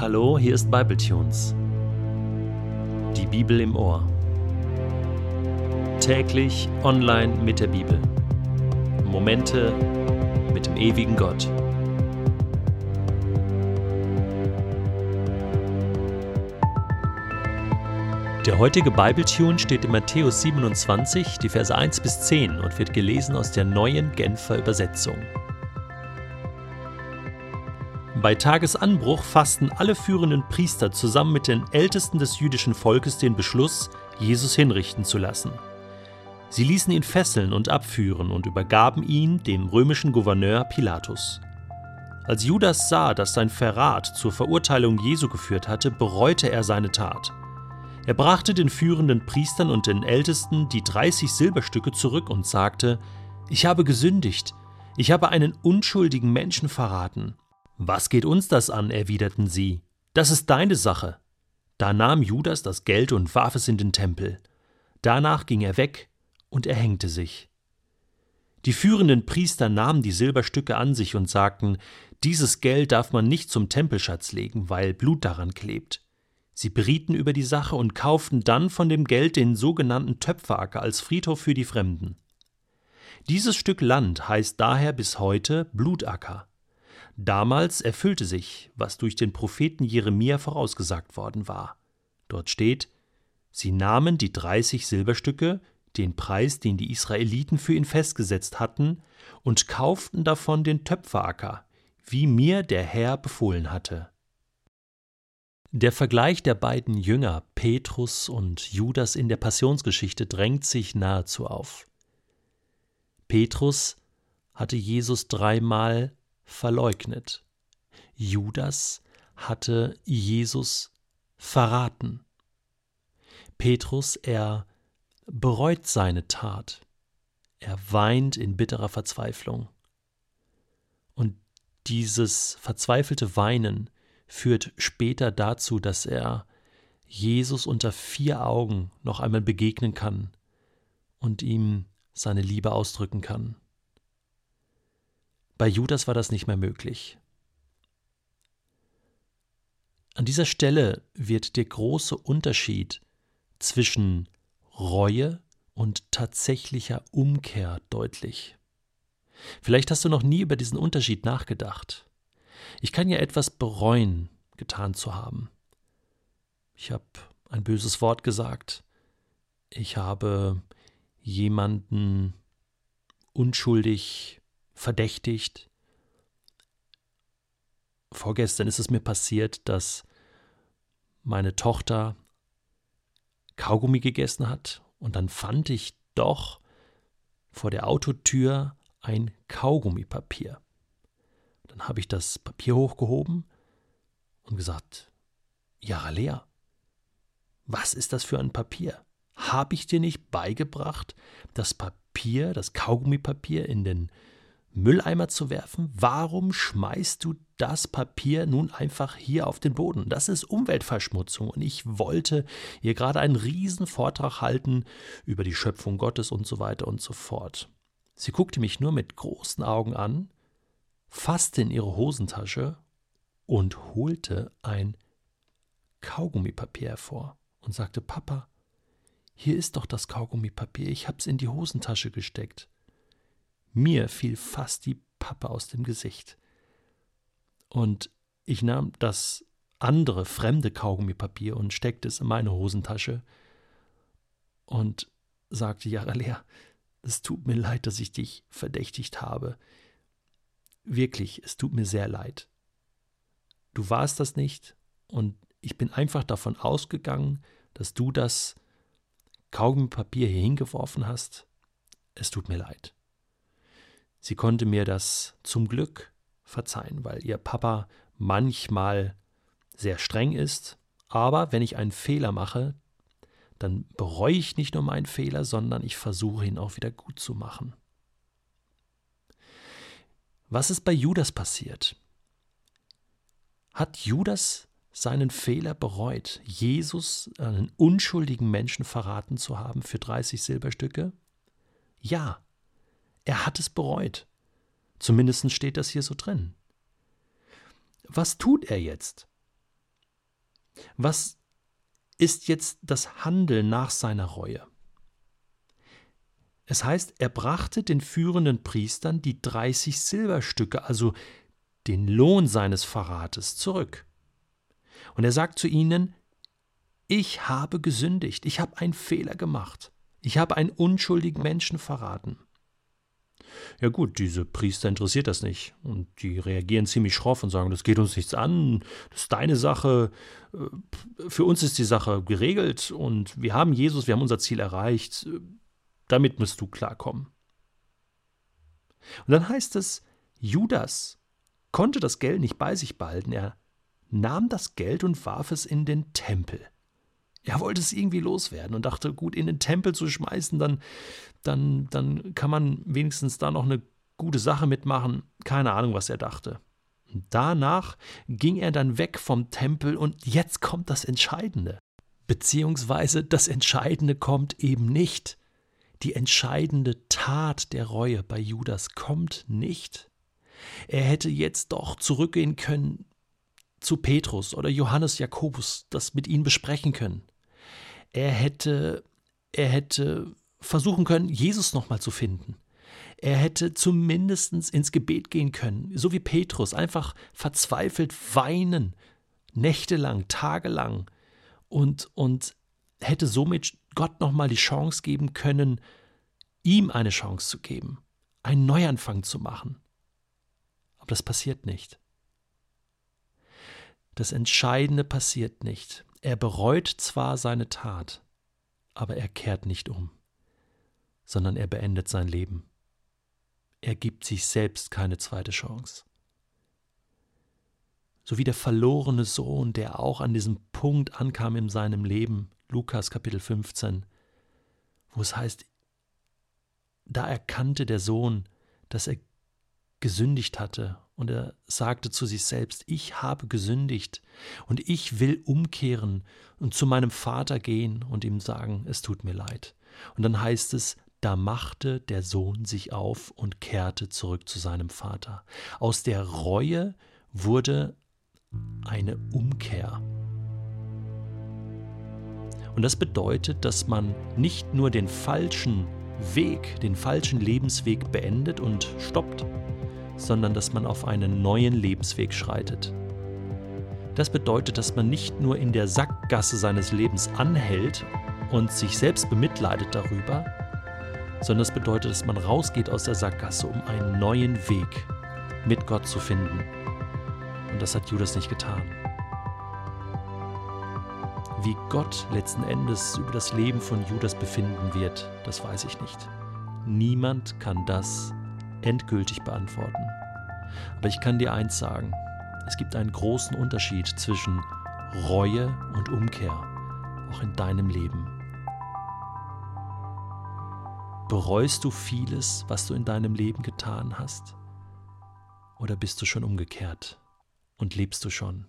Hallo, hier ist Bibletunes. Die Bibel im Ohr. Täglich online mit der Bibel. Momente mit dem ewigen Gott. Der heutige Bibletune steht in Matthäus 27, die Verse 1 bis 10 und wird gelesen aus der neuen Genfer Übersetzung. Bei Tagesanbruch fassten alle führenden Priester zusammen mit den Ältesten des jüdischen Volkes den Beschluss, Jesus hinrichten zu lassen. Sie ließen ihn fesseln und abführen und übergaben ihn dem römischen Gouverneur Pilatus. Als Judas sah, dass sein Verrat zur Verurteilung Jesu geführt hatte, bereute er seine Tat. Er brachte den führenden Priestern und den Ältesten die 30 Silberstücke zurück und sagte, Ich habe gesündigt, ich habe einen unschuldigen Menschen verraten. Was geht uns das an? erwiderten sie. Das ist deine Sache. Da nahm Judas das Geld und warf es in den Tempel. Danach ging er weg und erhängte sich. Die führenden Priester nahmen die Silberstücke an sich und sagten, dieses Geld darf man nicht zum Tempelschatz legen, weil Blut daran klebt. Sie berieten über die Sache und kauften dann von dem Geld den sogenannten Töpferacker als Friedhof für die Fremden. Dieses Stück Land heißt daher bis heute Blutacker. Damals erfüllte sich, was durch den Propheten Jeremia vorausgesagt worden war. Dort steht: Sie nahmen die dreißig Silberstücke, den Preis, den die Israeliten für ihn festgesetzt hatten, und kauften davon den Töpferacker, wie mir der Herr befohlen hatte. Der Vergleich der beiden Jünger Petrus und Judas in der Passionsgeschichte drängt sich nahezu auf. Petrus hatte Jesus dreimal verleugnet. Judas hatte Jesus verraten. Petrus, er bereut seine Tat. Er weint in bitterer Verzweiflung. Und dieses verzweifelte Weinen führt später dazu, dass er Jesus unter vier Augen noch einmal begegnen kann und ihm seine Liebe ausdrücken kann. Bei Judas war das nicht mehr möglich. An dieser Stelle wird der große Unterschied zwischen Reue und tatsächlicher Umkehr deutlich. Vielleicht hast du noch nie über diesen Unterschied nachgedacht. Ich kann ja etwas bereuen, getan zu haben. Ich habe ein böses Wort gesagt. Ich habe jemanden unschuldig verdächtigt. Vorgestern ist es mir passiert, dass meine Tochter Kaugummi gegessen hat und dann fand ich doch vor der Autotür ein Kaugummipapier. Dann habe ich das Papier hochgehoben und gesagt, ja, Lea, was ist das für ein Papier? Habe ich dir nicht beigebracht, das Papier, das Kaugummipapier in den Mülleimer zu werfen? Warum schmeißt du das Papier nun einfach hier auf den Boden? Das ist Umweltverschmutzung und ich wollte ihr gerade einen riesen Vortrag halten über die Schöpfung Gottes und so weiter und so fort. Sie guckte mich nur mit großen Augen an, fasste in ihre Hosentasche und holte ein Kaugummipapier hervor und sagte: Papa, hier ist doch das Kaugummipapier, ich hab's in die Hosentasche gesteckt. Mir fiel fast die Pappe aus dem Gesicht. Und ich nahm das andere, fremde Kaugummipapier und steckte es in meine Hosentasche und sagte, Jaralea, es tut mir leid, dass ich dich verdächtigt habe. Wirklich, es tut mir sehr leid. Du warst das nicht und ich bin einfach davon ausgegangen, dass du das Kaugummipapier hier hingeworfen hast. Es tut mir leid. Sie konnte mir das zum Glück verzeihen, weil ihr Papa manchmal sehr streng ist, aber wenn ich einen Fehler mache, dann bereue ich nicht nur meinen Fehler, sondern ich versuche ihn auch wieder gut zu machen. Was ist bei Judas passiert? Hat Judas seinen Fehler bereut, Jesus, einen unschuldigen Menschen verraten zu haben für 30 Silberstücke? Ja, er hat es bereut. Zumindest steht das hier so drin. Was tut er jetzt? Was ist jetzt das Handeln nach seiner Reue? Es heißt, er brachte den führenden Priestern die 30 Silberstücke, also den Lohn seines Verrates, zurück. Und er sagt zu ihnen, ich habe gesündigt, ich habe einen Fehler gemacht, ich habe einen unschuldigen Menschen verraten. Ja gut, diese Priester interessiert das nicht. Und die reagieren ziemlich schroff und sagen, das geht uns nichts an, das ist deine Sache, äh, für uns ist die Sache geregelt und wir haben Jesus, wir haben unser Ziel erreicht, damit musst du klarkommen. Und dann heißt es, Judas konnte das Geld nicht bei sich behalten, er nahm das Geld und warf es in den Tempel. Er wollte es irgendwie loswerden und dachte, gut, in den Tempel zu schmeißen, dann, dann, dann kann man wenigstens da noch eine gute Sache mitmachen. Keine Ahnung, was er dachte. Danach ging er dann weg vom Tempel und jetzt kommt das Entscheidende. Beziehungsweise das Entscheidende kommt eben nicht. Die entscheidende Tat der Reue bei Judas kommt nicht. Er hätte jetzt doch zurückgehen können zu Petrus oder Johannes Jakobus, das mit ihnen besprechen können. Er hätte, er hätte versuchen können, Jesus nochmal zu finden. Er hätte zumindest ins Gebet gehen können, so wie Petrus, einfach verzweifelt weinen, nächtelang, tagelang und, und hätte somit Gott nochmal die Chance geben können, ihm eine Chance zu geben, einen Neuanfang zu machen. Aber das passiert nicht. Das Entscheidende passiert nicht. Er bereut zwar seine Tat, aber er kehrt nicht um, sondern er beendet sein Leben. Er gibt sich selbst keine zweite Chance. So wie der verlorene Sohn, der auch an diesem Punkt ankam in seinem Leben, Lukas Kapitel 15, wo es heißt, da erkannte der Sohn, dass er gesündigt hatte und er sagte zu sich selbst, ich habe gesündigt und ich will umkehren und zu meinem Vater gehen und ihm sagen, es tut mir leid. Und dann heißt es, da machte der Sohn sich auf und kehrte zurück zu seinem Vater. Aus der Reue wurde eine Umkehr. Und das bedeutet, dass man nicht nur den falschen Weg, den falschen Lebensweg beendet und stoppt, sondern dass man auf einen neuen Lebensweg schreitet. Das bedeutet, dass man nicht nur in der Sackgasse seines Lebens anhält und sich selbst bemitleidet darüber, sondern es das bedeutet, dass man rausgeht aus der Sackgasse, um einen neuen Weg mit Gott zu finden. Und das hat Judas nicht getan. Wie Gott letzten Endes über das Leben von Judas befinden wird, das weiß ich nicht. Niemand kann das endgültig beantworten. Aber ich kann dir eins sagen, es gibt einen großen Unterschied zwischen Reue und Umkehr, auch in deinem Leben. Bereust du vieles, was du in deinem Leben getan hast? Oder bist du schon umgekehrt und lebst du schon